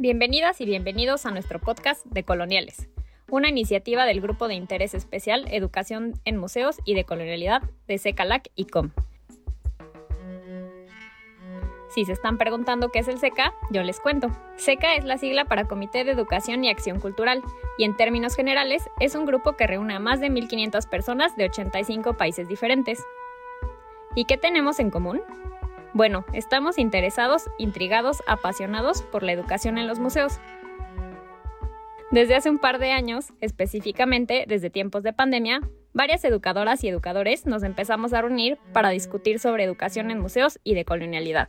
Bienvenidas y bienvenidos a nuestro podcast de Coloniales, una iniciativa del Grupo de Interés Especial Educación en Museos y de Colonialidad de SECALAC y COM. Si se están preguntando qué es el SECA, yo les cuento. SECA es la sigla para Comité de Educación y Acción Cultural y en términos generales es un grupo que reúne a más de 1.500 personas de 85 países diferentes. ¿Y qué tenemos en común? Bueno, estamos interesados, intrigados, apasionados por la educación en los museos. Desde hace un par de años, específicamente desde tiempos de pandemia, varias educadoras y educadores nos empezamos a reunir para discutir sobre educación en museos y decolonialidad.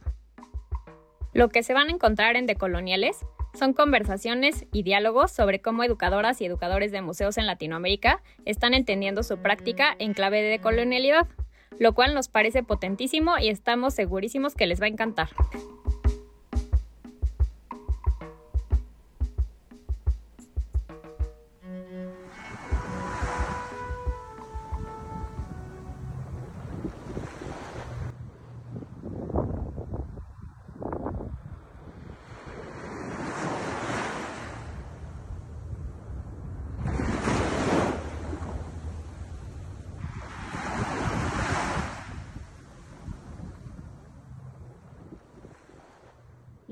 Lo que se van a encontrar en Decoloniales son conversaciones y diálogos sobre cómo educadoras y educadores de museos en Latinoamérica están entendiendo su práctica en clave de decolonialidad lo cual nos parece potentísimo y estamos segurísimos que les va a encantar.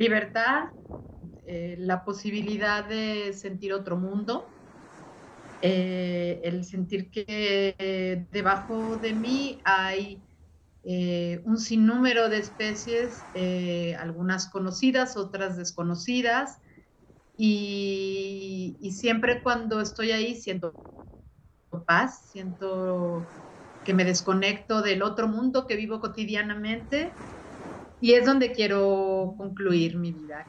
Libertad, eh, la posibilidad de sentir otro mundo, eh, el sentir que debajo de mí hay eh, un sinnúmero de especies, algunas conocidas, otras desconocidas, y siempre cuando estoy ahí siento paz, siento que me desconecto del otro mundo que vivo cotidianamente y es donde quiero concluir mi vida.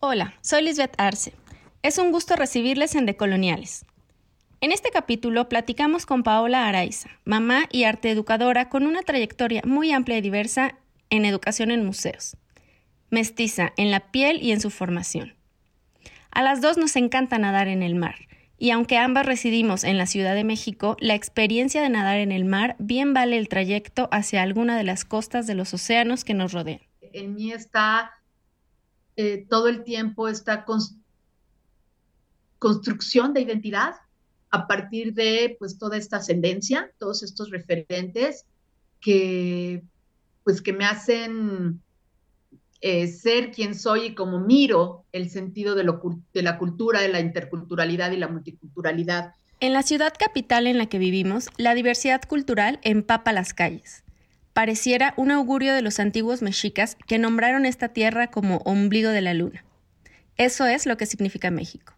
Hola, soy Lisbeth Arce. Es un gusto recibirles en Decoloniales. En este capítulo platicamos con Paola Araiza, mamá y arte educadora con una trayectoria muy amplia y diversa en educación en museos mestiza en la piel y en su formación. A las dos nos encanta nadar en el mar, y aunque ambas residimos en la Ciudad de México, la experiencia de nadar en el mar bien vale el trayecto hacia alguna de las costas de los océanos que nos rodean. En mí está eh, todo el tiempo esta construcción de identidad a partir de pues toda esta ascendencia, todos estos referentes que pues que me hacen eh, ser quien soy y como miro el sentido de, de la cultura, de la interculturalidad y la multiculturalidad. En la ciudad capital en la que vivimos, la diversidad cultural empapa las calles. Pareciera un augurio de los antiguos mexicas que nombraron esta tierra como ombligo de la luna. Eso es lo que significa México.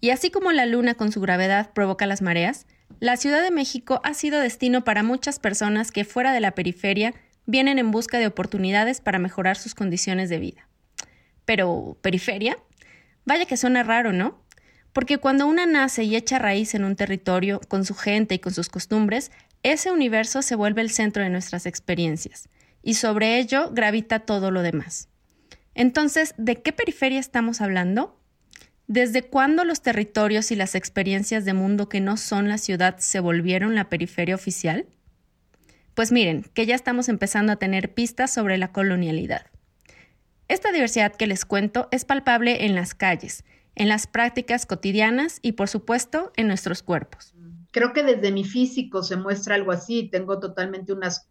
Y así como la luna con su gravedad provoca las mareas, la Ciudad de México ha sido destino para muchas personas que fuera de la periferia vienen en busca de oportunidades para mejorar sus condiciones de vida. Pero, ¿periferia? Vaya que suena raro, ¿no? Porque cuando una nace y echa raíz en un territorio, con su gente y con sus costumbres, ese universo se vuelve el centro de nuestras experiencias, y sobre ello gravita todo lo demás. Entonces, ¿de qué periferia estamos hablando? ¿Desde cuándo los territorios y las experiencias de mundo que no son la ciudad se volvieron la periferia oficial? Pues miren, que ya estamos empezando a tener pistas sobre la colonialidad. Esta diversidad que les cuento es palpable en las calles, en las prácticas cotidianas y por supuesto en nuestros cuerpos. Creo que desde mi físico se muestra algo así. Tengo totalmente unas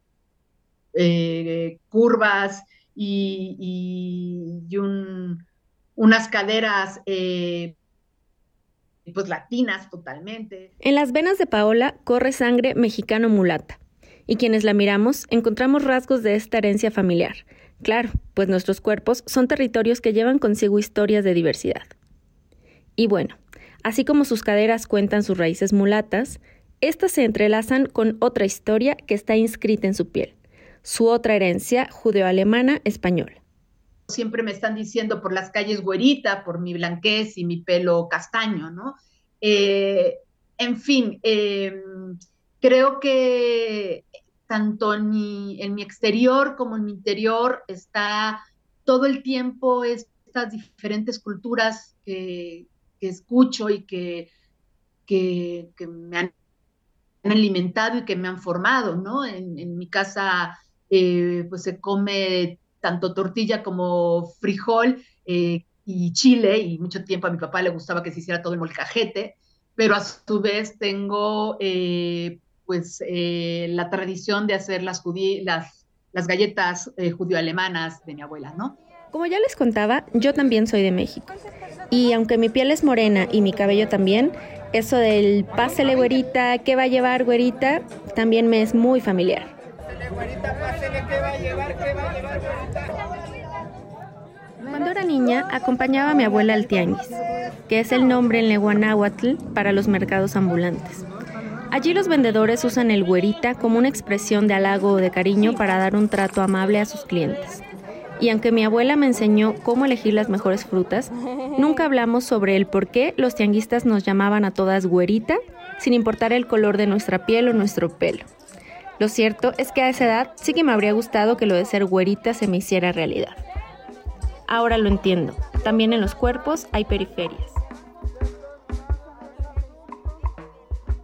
eh, curvas y, unas caderas eh, pues latinas totalmente. En las venas de Paola corre sangre mexicano mulata y quienes la miramos encontramos rasgos de esta herencia familiar. Claro, pues nuestros cuerpos son territorios que llevan consigo historias de diversidad. Y bueno, así como sus caderas cuentan sus raíces mulatas, estas se entrelazan con otra historia que está inscrita en su piel, su otra herencia judeo-alemana española. Siempre me están diciendo por las calles güerita, por mi blanquez y mi pelo castaño, ¿no? Eh, en fin, em, creo que tanto en mi, exterior como en mi interior está todo el tiempo estas diferentes culturas que, escucho y que, que, me han, alimentado y que me han formado, ¿no? En, mi casa, eh, pues se come tanto tortilla como frijol eh, y chile, y mucho tiempo a mi papá le gustaba que se hiciera todo el molcajete, pero a su vez tengo eh, pues la tradición de hacer las, las, las galletas judío-alemanas de mi abuela, ¿no? Como ya les contaba, yo también soy de México. Y aunque mi piel es morena y mi cabello también, eso del pásele güerita, ¿qué va a llevar güerita? También me es muy familiar. Cuando era niña, acompañaba a mi abuela al tianguis, que es el nombre en lengua náhuatl para los mercados ambulantes. Allí los vendedores usan el güerita como una expresión de halago o de cariño para dar un trato amable a sus clientes. Y aunque mi abuela me enseñó cómo elegir las mejores frutas, nunca hablamos sobre el por qué los tianguistas nos llamaban a todas güerita, sin importar el color de nuestra piel o nuestro pelo. Lo cierto es que a esa edad sí que me habría gustado que lo de ser güerita se me hiciera realidad. Ahora lo entiendo, también en los cuerpos hay periferias.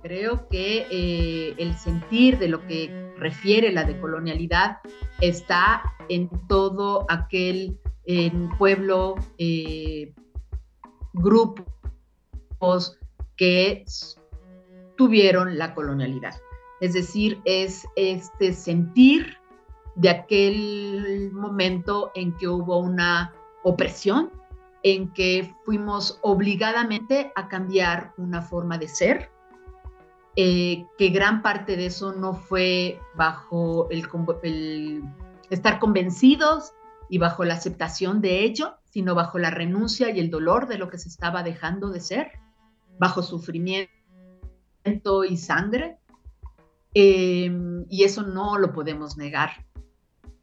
Creo que eh, el sentir de lo que refiere la decolonialidad está en todo aquel pueblo, eh, grupos que tuvieron la colonialidad. Es decir, es este sentir de aquel momento en que hubo una opresión, en que fuimos obligadamente a cambiar una forma de ser, eh, que gran parte de eso no fue bajo el, estar convencidos y bajo la aceptación de ello, sino bajo la renuncia y el dolor de lo que se estaba dejando de ser, bajo sufrimiento y sangre. Em, y eso no lo podemos negar.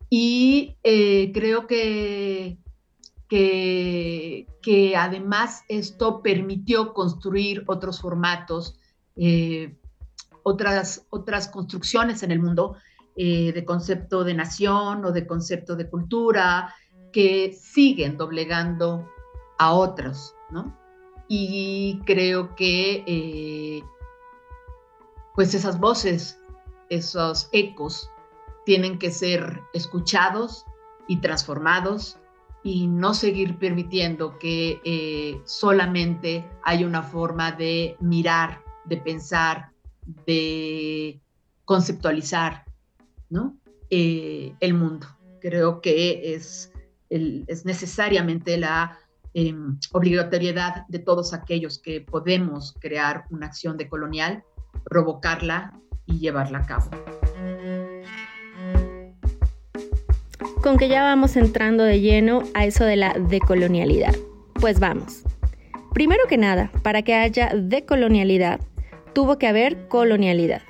Y eh, creo que, que, además esto permitió construir otros formatos eh, otras, otras construcciones en el mundo eh, de concepto de nación o de concepto de cultura que siguen doblegando a otros, ¿no? Y creo que eh, pues esas voces, esos ecos, tienen que ser escuchados y transformados y no seguir permitiendo que eh, solamente hay una forma de mirar, de pensar, de conceptualizar ¿no? Eh, el mundo. Creo que es, es necesariamente la em, obligatoriedad de todos aquellos que podemos crear una acción decolonial, provocarla y llevarla a cabo. Con que ya vamos entrando de lleno a eso de la decolonialidad. Pues vamos. Primero que nada, para que haya decolonialidad, tuvo que haber colonialidad.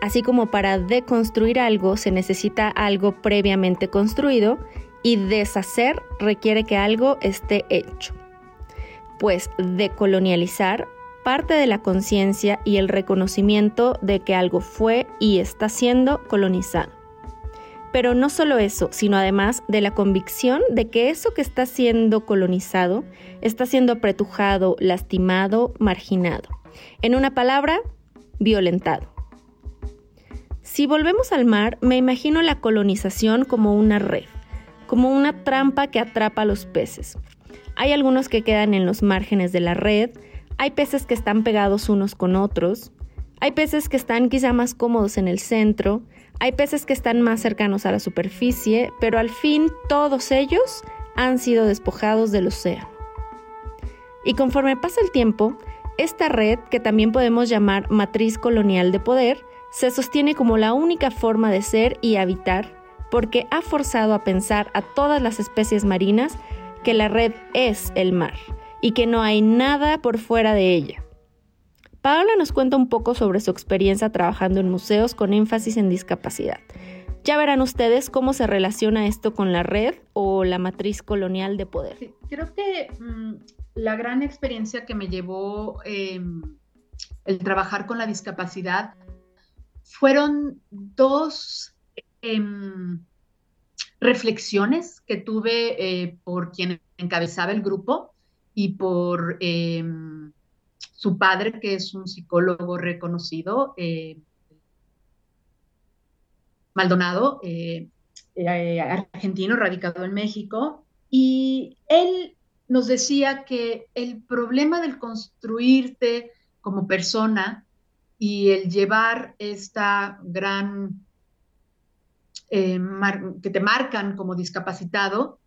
Así como para deconstruir algo se necesita algo previamente construido y deshacer requiere que algo esté hecho. Pues decolonializar parte de la conciencia y el reconocimiento de que algo fue y está siendo colonizado. Pero no solo eso, sino además de la convicción de que eso que está siendo colonizado está siendo apretujado, lastimado, marginado. En una palabra, violentado. Si volvemos al mar, me imagino la colonización como una red, como una trampa que atrapa a los peces. Hay algunos que quedan en los márgenes de la red, hay peces que están pegados unos con otros, hay peces que están quizá más cómodos en el centro, hay peces que están más cercanos a la superficie, pero al fin todos ellos han sido despojados del océano. Y conforme pasa el tiempo, esta red, que también podemos llamar matriz colonial de poder, se sostiene como la única forma de ser y habitar porque ha forzado a pensar a todas las especies marinas que la red es el mar y que no hay nada por fuera de ella. Paola nos cuenta un poco sobre su experiencia trabajando en museos con énfasis en discapacidad. Ya verán ustedes cómo se relaciona esto con la red o la matriz colonial de poder. creo que mm, la gran experiencia que me llevó em, el trabajar con la discapacidad fueron dos em, reflexiones que tuve eh, por quien encabezaba el grupo y por em, su padre, que es un psicólogo reconocido, eh, Maldonado, eh, argentino, radicado en México, y él nos decía que el problema del construirte como persona y el llevar esta gran, que te marcan como discapacitado,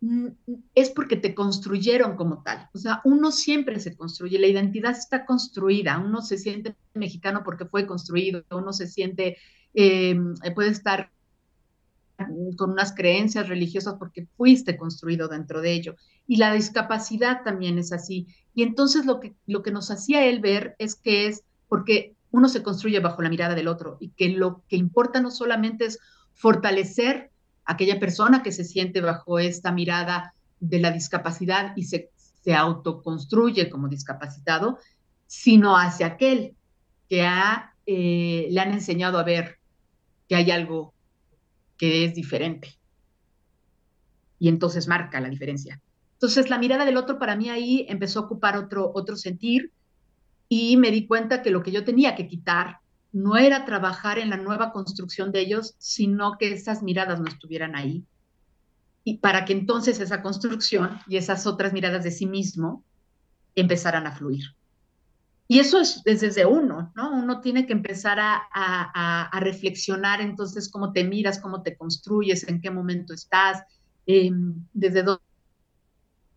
Mm, es porque te construyeron como tal. O sea, uno siempre se construye, la identidad está construida, uno se siente mexicano porque fue construido, uno se siente, em, puede estar con unas creencias religiosas porque fuiste construido dentro de ello. Y la discapacidad también es así. Y entonces lo que, lo que nos hacía él ver es que es porque uno se construye bajo la mirada del otro y que lo que importa no solamente es fortalecer aquella persona que se siente bajo esta mirada de la discapacidad y se, se autoconstruye como discapacitado, sino hacia aquel que eh, le han enseñado a ver que hay algo que es diferente. Y entonces marca la diferencia. Entonces la mirada del otro para mí ahí empezó a ocupar otro, otro sentir y me di cuenta que lo que yo tenía que quitar no era trabajar en la nueva construcción de ellos, sino que esas miradas no estuvieran ahí. Y para que entonces esa construcción y esas otras miradas de sí mismo empezaran a fluir. Y eso es, desde uno, ¿no? Uno tiene que empezar a, reflexionar entonces cómo te miras, cómo te construyes, en qué momento estás, em, desde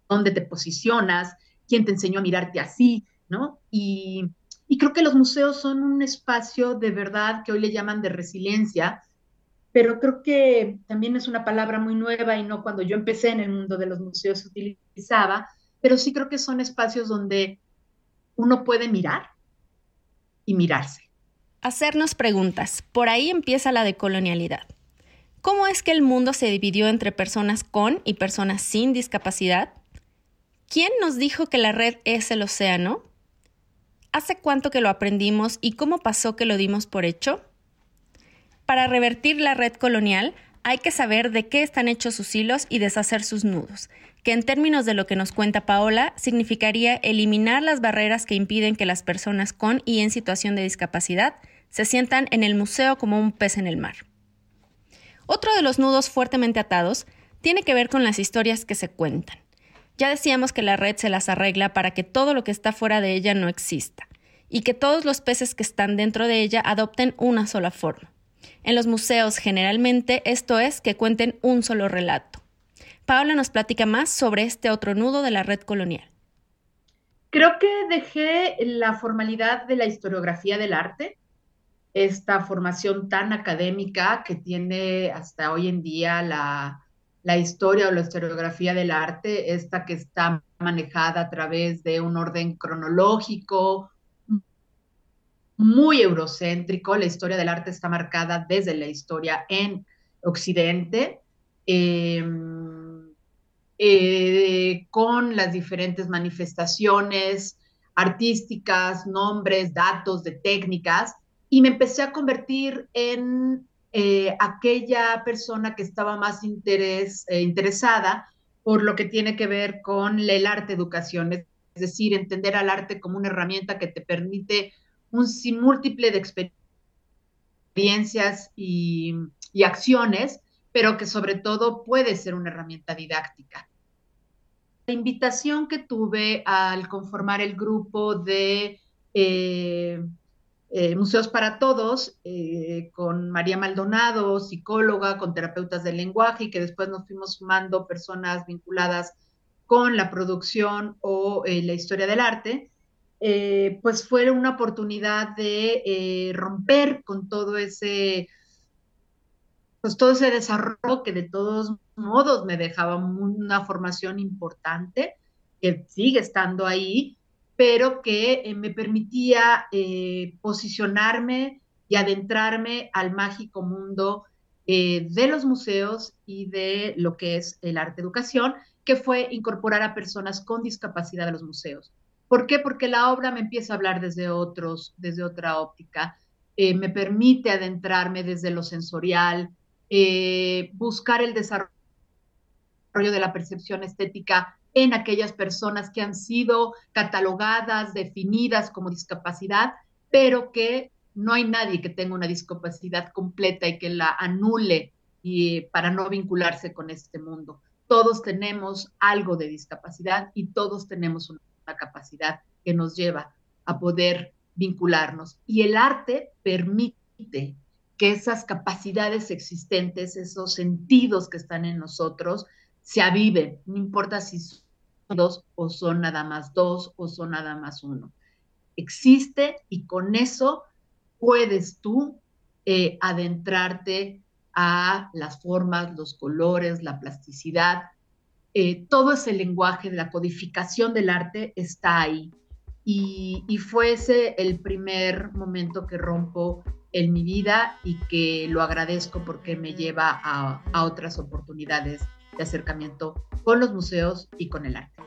dónde te posicionas, quién te enseñó a mirarte así, ¿no? Y, y creo que los museos son un espacio de verdad que hoy le llaman de resiliencia, pero creo que también es una palabra muy nueva y no cuando yo empecé en el mundo de los museos se utilizaba, pero sí creo que son espacios donde uno puede mirar y mirarse. Hacernos preguntas. Por ahí empieza la decolonialidad. ¿Cómo es que el mundo se dividió entre personas con y personas sin discapacidad? ¿Quién nos dijo que la red es el océano? ¿Hace cuánto que lo aprendimos y cómo pasó que lo dimos por hecho? Para revertir la red colonial hay que saber de qué están hechos sus hilos y deshacer sus nudos, que en términos de lo que nos cuenta Paola significaría eliminar las barreras que impiden que las personas con y en situación de discapacidad se sientan en el museo como un pez en el mar. Otro de los nudos fuertemente atados tiene que ver con las historias que se cuentan. Ya decíamos que la red se las arregla para que todo lo que está fuera de ella no exista y que todos los peces que están dentro de ella adopten una sola forma. En los museos generalmente esto es que cuenten un solo relato. Paula nos platica más sobre este otro nudo de la red colonial. Creo que dejé la formalidad de la historiografía del arte, esta formación tan académica que tiene hasta hoy en día la, la historia o la historiografía del arte, esta que está manejada a través de un orden cronológico, muy eurocéntrico. La historia del arte está marcada desde la historia en Occidente, em, eh, con las diferentes manifestaciones artísticas, nombres, datos de técnicas, y me empecé a convertir en eh, aquella persona que estaba más eh, interesada por lo que tiene que ver con el arte educación, es decir, entender al arte como una herramienta que te permite un múltiple de experiencias y, acciones, pero que sobre todo puede ser una herramienta didáctica. La invitación que tuve al conformar el grupo de eh, eh, Museos para Todos, eh, con María Maldonado, psicóloga, con terapeutas del lenguaje, y que después nos fuimos sumando personas vinculadas con la producción o la historia del arte, pues fue una oportunidad de romper con todo ese, pues todo ese desarrollo que de todos modos me dejaba una formación importante, que sigue estando ahí, pero que eh, me permitía eh, posicionarme y adentrarme al mágico mundo eh, de los museos y de lo que es el arte educación, que fue incorporar a personas con discapacidad a los museos. ¿Por qué? Porque la obra me empieza a hablar desde otros, desde otra óptica, me permite adentrarme desde lo sensorial, buscar el desarrollo de la percepción estética en aquellas personas que han sido catalogadas, definidas como discapacidad, pero que no hay nadie que tenga una discapacidad completa y que la anule y, para no vincularse con este mundo. Todos tenemos algo de discapacidad y todos tenemos una, capacidad que nos lleva a poder vincularnos. Y el arte permite que esas capacidades existentes, esos sentidos que están en nosotros, se aviven, no importa si son dos o son nada más dos o son nada más uno. Existe y con eso puedes tú eh, adentrarte a las formas, los colores, la plasticidad. Eh, todo ese lenguaje de la codificación del arte está ahí. Y, y, fue ese el primer momento que rompo en mi vida y que lo agradezco porque me lleva a, a otras oportunidades de acercamiento con los museos y con el arte.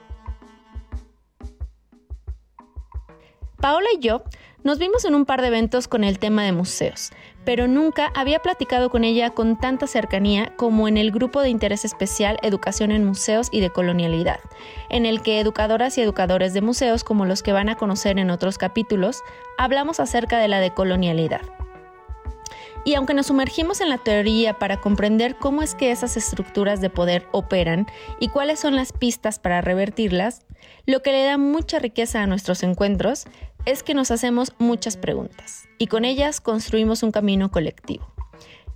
Paola y yo nos vimos en un par de eventos con el tema de museos, pero nunca había platicado con ella con tanta cercanía como en el grupo de interés especial Educación en Museos y de Colonialidad, en el que educadoras y educadores de museos, como los que van a conocer en otros capítulos, hablamos acerca de la decolonialidad. Y aunque nos sumergimos en la teoría para comprender cómo es que esas estructuras de poder operan y cuáles son las pistas para revertirlas, lo que le da mucha riqueza a nuestros encuentros es que nos hacemos muchas preguntas y con ellas construimos un camino colectivo.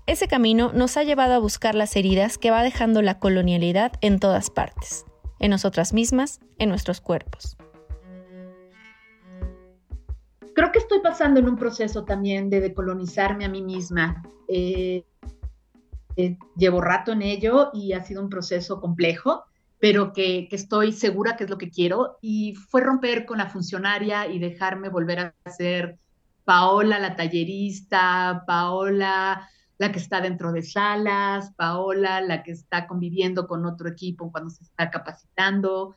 Ese camino nos ha llevado a buscar las heridas que va dejando la colonialidad en todas partes, en nosotras mismas, en nuestros cuerpos creo que estoy pasando en un proceso también de decolonizarme a mí misma. Eh, eh, llevo rato en ello y ha sido un proceso complejo, pero que, estoy segura que es lo que quiero. Y fue romper con la funcionaria y dejarme volver a ser Paola la tallerista, Paola la que está dentro de salas, Paola la que está conviviendo con otro equipo cuando se está capacitando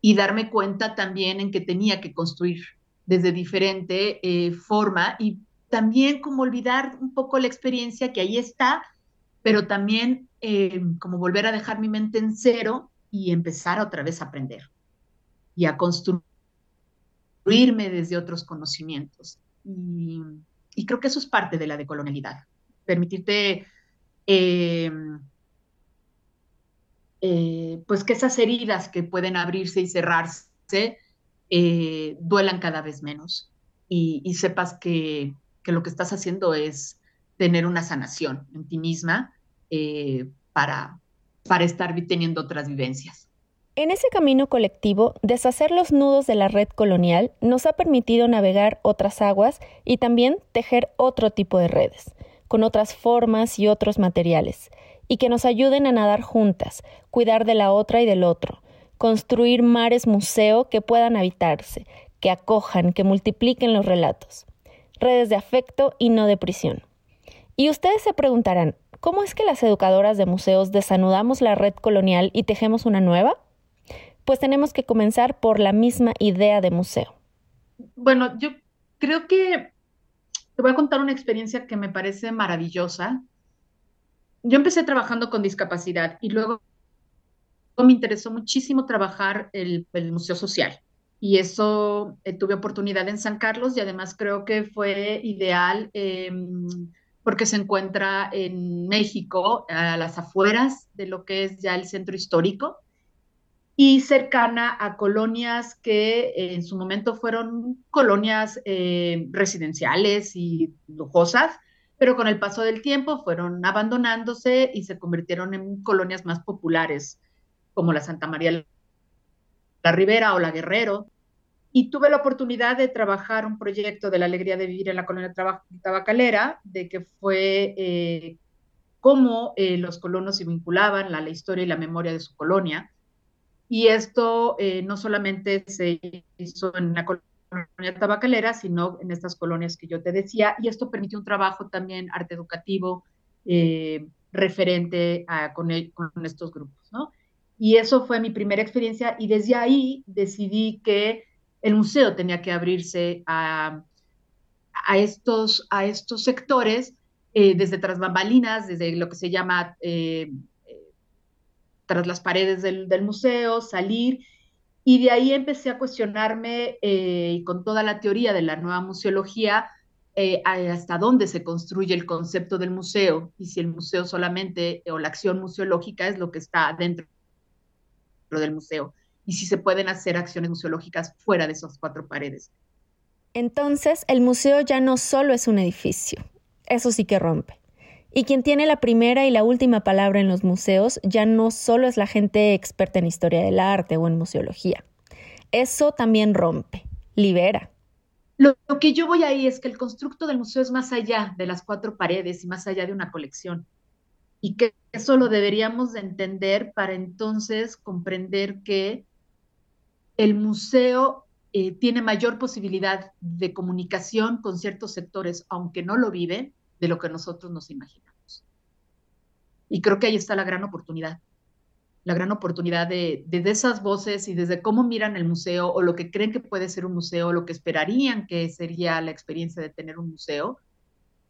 y darme cuenta también en que tenía que construir desde diferente eh, forma y también como olvidar un poco la experiencia que ahí está, pero también eh, como volver a dejar mi mente en cero y empezar otra vez a aprender y a construirme desde otros conocimientos. Y, creo que eso es parte de la decolonialidad, permitirte eh, pues que esas heridas que pueden abrirse y cerrarse eh, duelan cada vez menos y, sepas que, lo que estás haciendo es tener una sanación en ti misma eh, para, para estar teniendo otras vivencias. En ese camino colectivo, deshacer los nudos de la red colonial nos ha permitido navegar otras aguas y también tejer otro tipo de redes, con otras formas y otros materiales, y que nos ayuden a nadar juntas, cuidar de la otra y del otro, construir mares museo que puedan habitarse, que acojan, que multipliquen los relatos, redes de afecto y no de prisión. Y ustedes se preguntarán, ¿cómo es que las educadoras de museos desanudamos la red colonial y tejemos una nueva? Pues tenemos que comenzar por la misma idea de museo. Bueno, yo creo que te voy a contar una experiencia que me parece maravillosa. Yo empecé trabajando con discapacidad y luego me interesó muchísimo trabajar el, el Museo Social. Y eso eh, tuve oportunidad en San Carlos y además creo que fue ideal em, porque se encuentra en México, a las afueras de lo que es ya el centro histórico y cercana a colonias que en su momento fueron colonias eh, residenciales y lujosas, pero con el paso del tiempo fueron abandonándose y se convirtieron en colonias más populares como la Santa María la Ribera o la Guerrero. Y tuve la oportunidad de trabajar un proyecto de la alegría de vivir en la colonia tabacalera, de que fue eh, cómo eh, los colonos se vinculaban a la historia y la memoria de su colonia. Y esto eh, no solamente se hizo en la colonia tabacalera, sino en estas colonias que yo te decía, y esto permitió un trabajo también arte educativo referente a, con, con, estos grupos, ¿no? Y eso fue mi primera experiencia y desde ahí decidí que el museo tenía que abrirse a, estos, a estos sectores, eh, desde tras bambalinas, desde lo que se llama eh, tras las paredes del, museo, salir, y de ahí empecé a cuestionarme eh, con toda la teoría de la nueva museología, eh, hasta dónde se construye el concepto del museo y si el museo solamente o la acción museológica es lo que está dentro del museo y si se pueden hacer acciones museológicas fuera de esas cuatro paredes. Entonces, el museo ya no solo es un edificio, eso sí que rompe. Y quien tiene la primera y la última palabra en los museos ya no solo es la gente experta en historia del arte o en museología. Eso también rompe, libera. Lo, que yo voy ahí es que el constructo del museo es más allá de las cuatro paredes y más allá de una colección. Y que eso lo deberíamos de entender para entonces comprender que el museo eh, tiene mayor posibilidad de comunicación con ciertos sectores, aunque no lo viven, de lo que nosotros nos imaginamos. Y creo que ahí está la gran oportunidad la gran oportunidad de, desde esas voces y desde cómo miran el museo o lo que creen que puede ser un museo, lo que esperarían que sería la experiencia de tener un museo,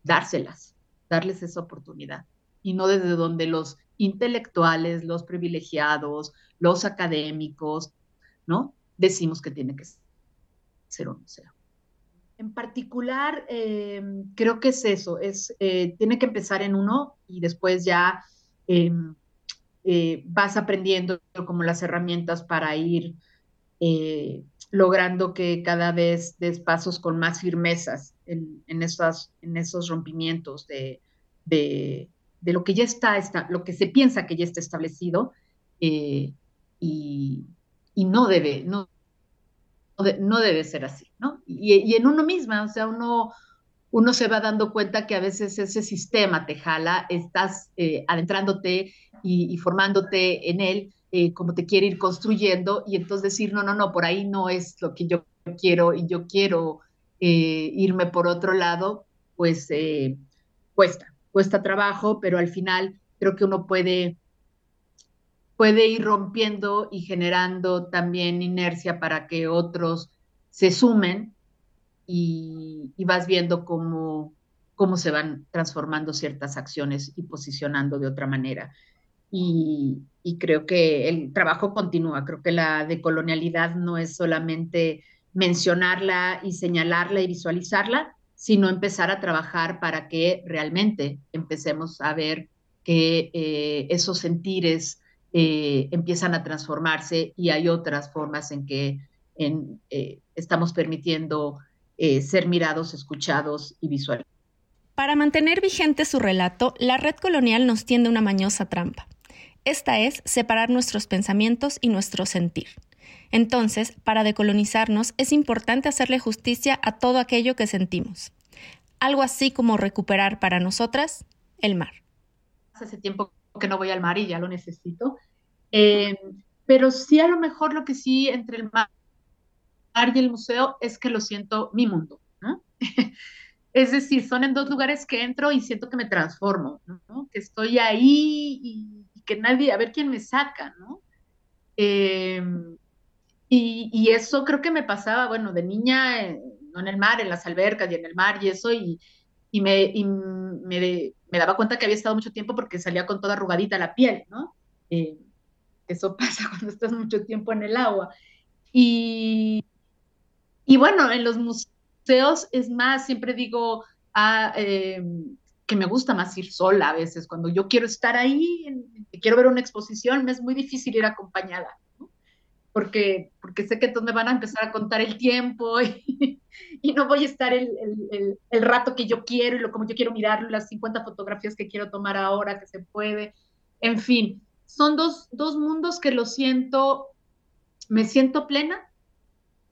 dárselas, darles esa oportunidad. Y no desde donde los intelectuales, los privilegiados, los académicos, ¿no? Decimos que tiene que ser un museo. En particular, eh, creo que es eso, es, eh, tiene que empezar en uno y después ya em, eh, vas aprendiendo como las herramientas para ir eh, logrando que cada vez des pasos con más firmezas en, en, en esos rompimientos de, de, lo que ya está, está, lo que se piensa que ya está establecido eh, y, y, no debe, no, no debe ser así, ¿no? Y, en uno misma, o sea, uno uno se va dando cuenta que a veces ese sistema te jala, estás eh, adentrándote y, formándote en él eh, como te quiere ir construyendo y entonces decir, no, no, no, por ahí no es lo que yo quiero y yo quiero eh, irme por otro lado, pues cuesta, cuesta trabajo, pero al final creo que uno puede puede ir rompiendo y generando también inercia para que otros se sumen y, vas viendo cómo, cómo se van transformando ciertas acciones y posicionando de otra manera. Y, creo que el trabajo continúa. Creo que la decolonialidad no es solamente mencionarla y señalarla y visualizarla, sino empezar a trabajar para que realmente empecemos a ver que eh, esos sentires eh, empiezan a transformarse y hay otras formas en que en, eh, estamos permitiendo eh, ser mirados, escuchados y visualizados. Para mantener vigente su relato, la red colonial nos tiende una mañosa trampa. Esta es separar nuestros pensamientos y nuestro sentir. Entonces, para decolonizarnos es importante hacerle justicia a todo aquello que sentimos. Algo así como recuperar para nosotras el mar. Hace tiempo que no voy al mar y ya lo necesito. Eh, pero sí a lo mejor lo que sí entre el mar y el museo es que lo siento mi mundo, ¿no? es decir, son en dos lugares que entro y siento que me transformo, ¿no? Que estoy ahí y, que nadie, a ver quién me saca, ¿no? Em, y, eso creo que me pasaba, bueno, de niña, no en el mar, en las albercas y en el mar y eso, y, me, me, daba cuenta que había estado mucho tiempo porque salía con toda arrugadita la piel, ¿no? Eh, eso pasa cuando estás mucho tiempo en el agua. Y, y bueno, en los museos es más, siempre digo ah, em, que me gusta más ir sola a veces. Cuando yo quiero estar ahí, quiero ver una exposición, me es muy difícil ir acompañada. Porque, porque sé que me van a empezar a contar el tiempo y, no voy a estar el, el, rato que yo quiero y lo como yo quiero mirarlo, las 50 fotografías que quiero tomar ahora que se puede. En fin, son dos, dos mundos que lo siento, me siento plena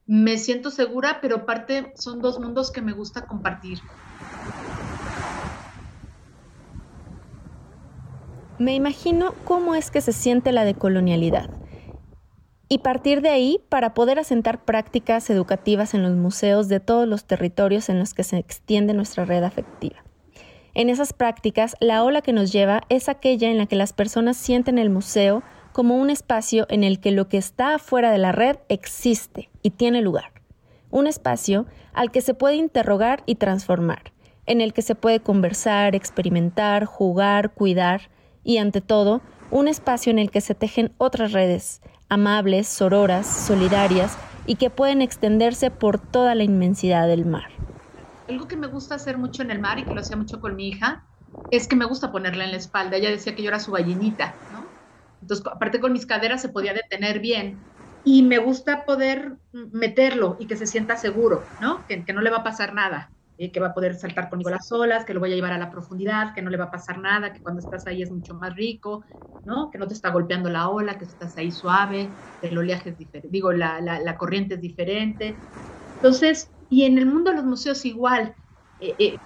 me siento segura, pero aparte son dos mundos que me gusta compartir. Me imagino cómo es que se siente la decolonialidad y partir de ahí para poder asentar prácticas educativas en los museos de todos los territorios en los que se extiende nuestra red afectiva. En esas prácticas, la ola que nos lleva es aquella en la que las personas sienten el museo como un espacio en el que lo que está afuera de la red existe y tiene lugar. Un espacio al que se puede interrogar y transformar, en el que se puede conversar, experimentar, jugar, cuidar y, ante todo, un espacio en el que se tejen otras redes, amables, sororas, solidarias y que pueden extenderse por toda la inmensidad del mar. Algo que me gusta hacer mucho en el mar y que lo hacía mucho con mi hija es que me gusta ponerla en la espalda. Ella decía que yo era su gallinita, ¿no? Entonces, aparte con mis caderas se podía detener bien y me gusta poder meterlo y que se sienta seguro, ¿no? Que no le va a pasar nada. Eh, que va a poder saltar conmigo las olas, que lo voy a llevar a la profundidad, que no le va a pasar nada, que cuando estás ahí es mucho más rico, ¿no? Que no te está golpeando la ola, que estás ahí suave, el oleaje es diferente, digo, la, la, corriente es diferente. Entonces, y en el mundo de los museos igual, eh, eh,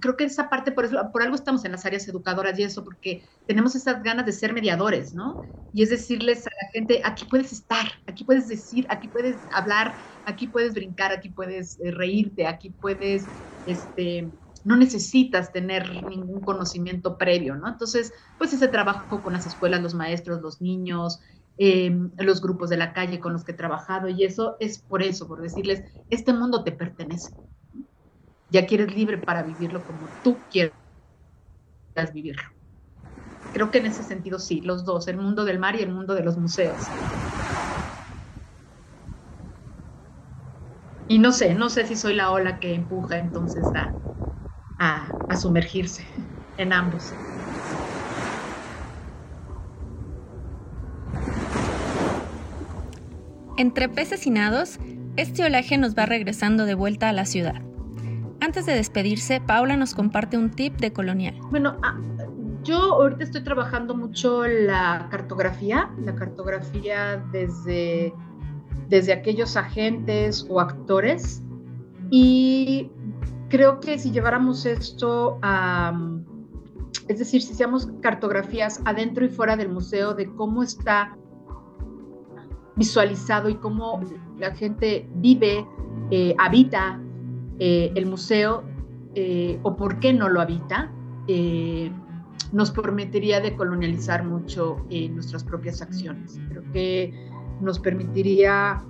creo que esa parte, por, eso, por algo estamos en las áreas educadoras y eso, porque tenemos esas ganas de ser mediadores, ¿no? Y es decirles a la gente, aquí puedes estar, aquí puedes decir, aquí puedes hablar, aquí puedes brincar, aquí puedes eh, reírte, aquí puedes, este, no necesitas tener ningún conocimiento previo, ¿no? Entonces, pues ese trabajo con las escuelas, los maestros, los niños, em, los grupos de la calle con los que he trabajado, y eso es por eso, por decirles, este mundo te pertenece ya que eres libre para vivirlo como tú quieras vivirlo. Creo que en ese sentido sí, los dos, el mundo del mar y el mundo de los museos. Y no sé, no sé si soy la ola que empuja entonces a, a, sumergirse en ambos. Entre peces y nados, este olaje nos va regresando de vuelta a la ciudad. Antes de despedirse, Paula nos comparte un tip de colonial. Bueno, ah, yo ahorita estoy trabajando mucho la cartografía, la cartografía desde, desde aquellos agentes o actores. Y creo que si lleváramos esto a, es decir, si hiciéramos cartografías adentro y fuera del museo de cómo está visualizado y cómo la gente vive, eh, habita eh, el museo eh, o por qué no lo habita, eh, nos permitiría decolonializar mucho nuestras propias acciones. Creo que nos permitiría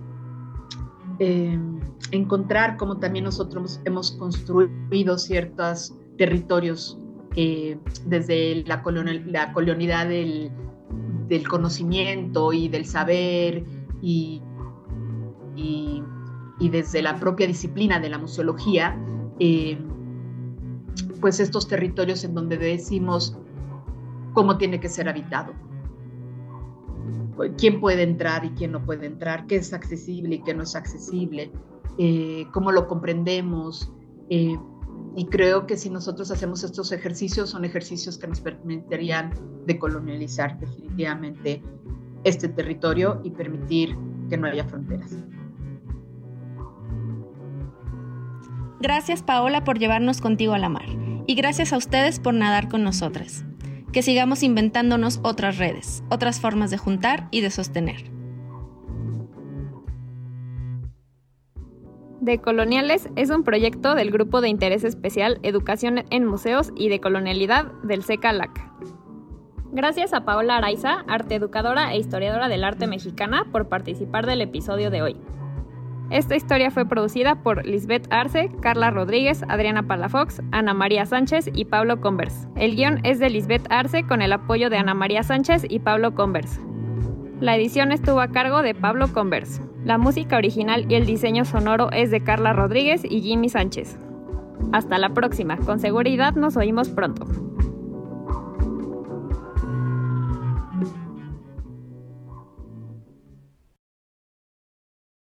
encontrar cómo también nosotros hemos construido ciertos territorios desde la, la colonialidad del, del, conocimiento y del saber y y desde la propia disciplina de la museología, eh, pues estos territorios en donde decimos cómo tiene que ser habitado, quién puede entrar y quién no puede entrar, qué es accesible y qué no es accesible, eh, cómo lo comprendemos. Eh, y creo que si nosotros hacemos estos ejercicios, son ejercicios que nos permitirían decolonializar definitivamente este territorio y permitir que no haya fronteras. Gracias Paola por llevarnos contigo a la mar y gracias a ustedes por nadar con nosotras. Que sigamos inventándonos otras redes, otras formas de juntar y de sostener. Decoloniales es un proyecto del Grupo de Interés Especial Educación en Museos y Decolonialidad del SECALAC. Gracias a Paola Araiza, arte educadora e historiadora del arte mexicana, por participar del episodio de hoy. Esta historia fue producida por Lisbeth Arce, Carla Rodríguez, Adriana Palafox, Ana María Sánchez y Pablo Converse. El guion es de Lisbeth Arce con el apoyo de Ana María Sánchez y Pablo Converse. La edición estuvo a cargo de Pablo Converse. La música original y el diseño sonoro es de Carla Rodríguez y Jimmy Sánchez. Hasta la próxima, con seguridad nos oímos pronto.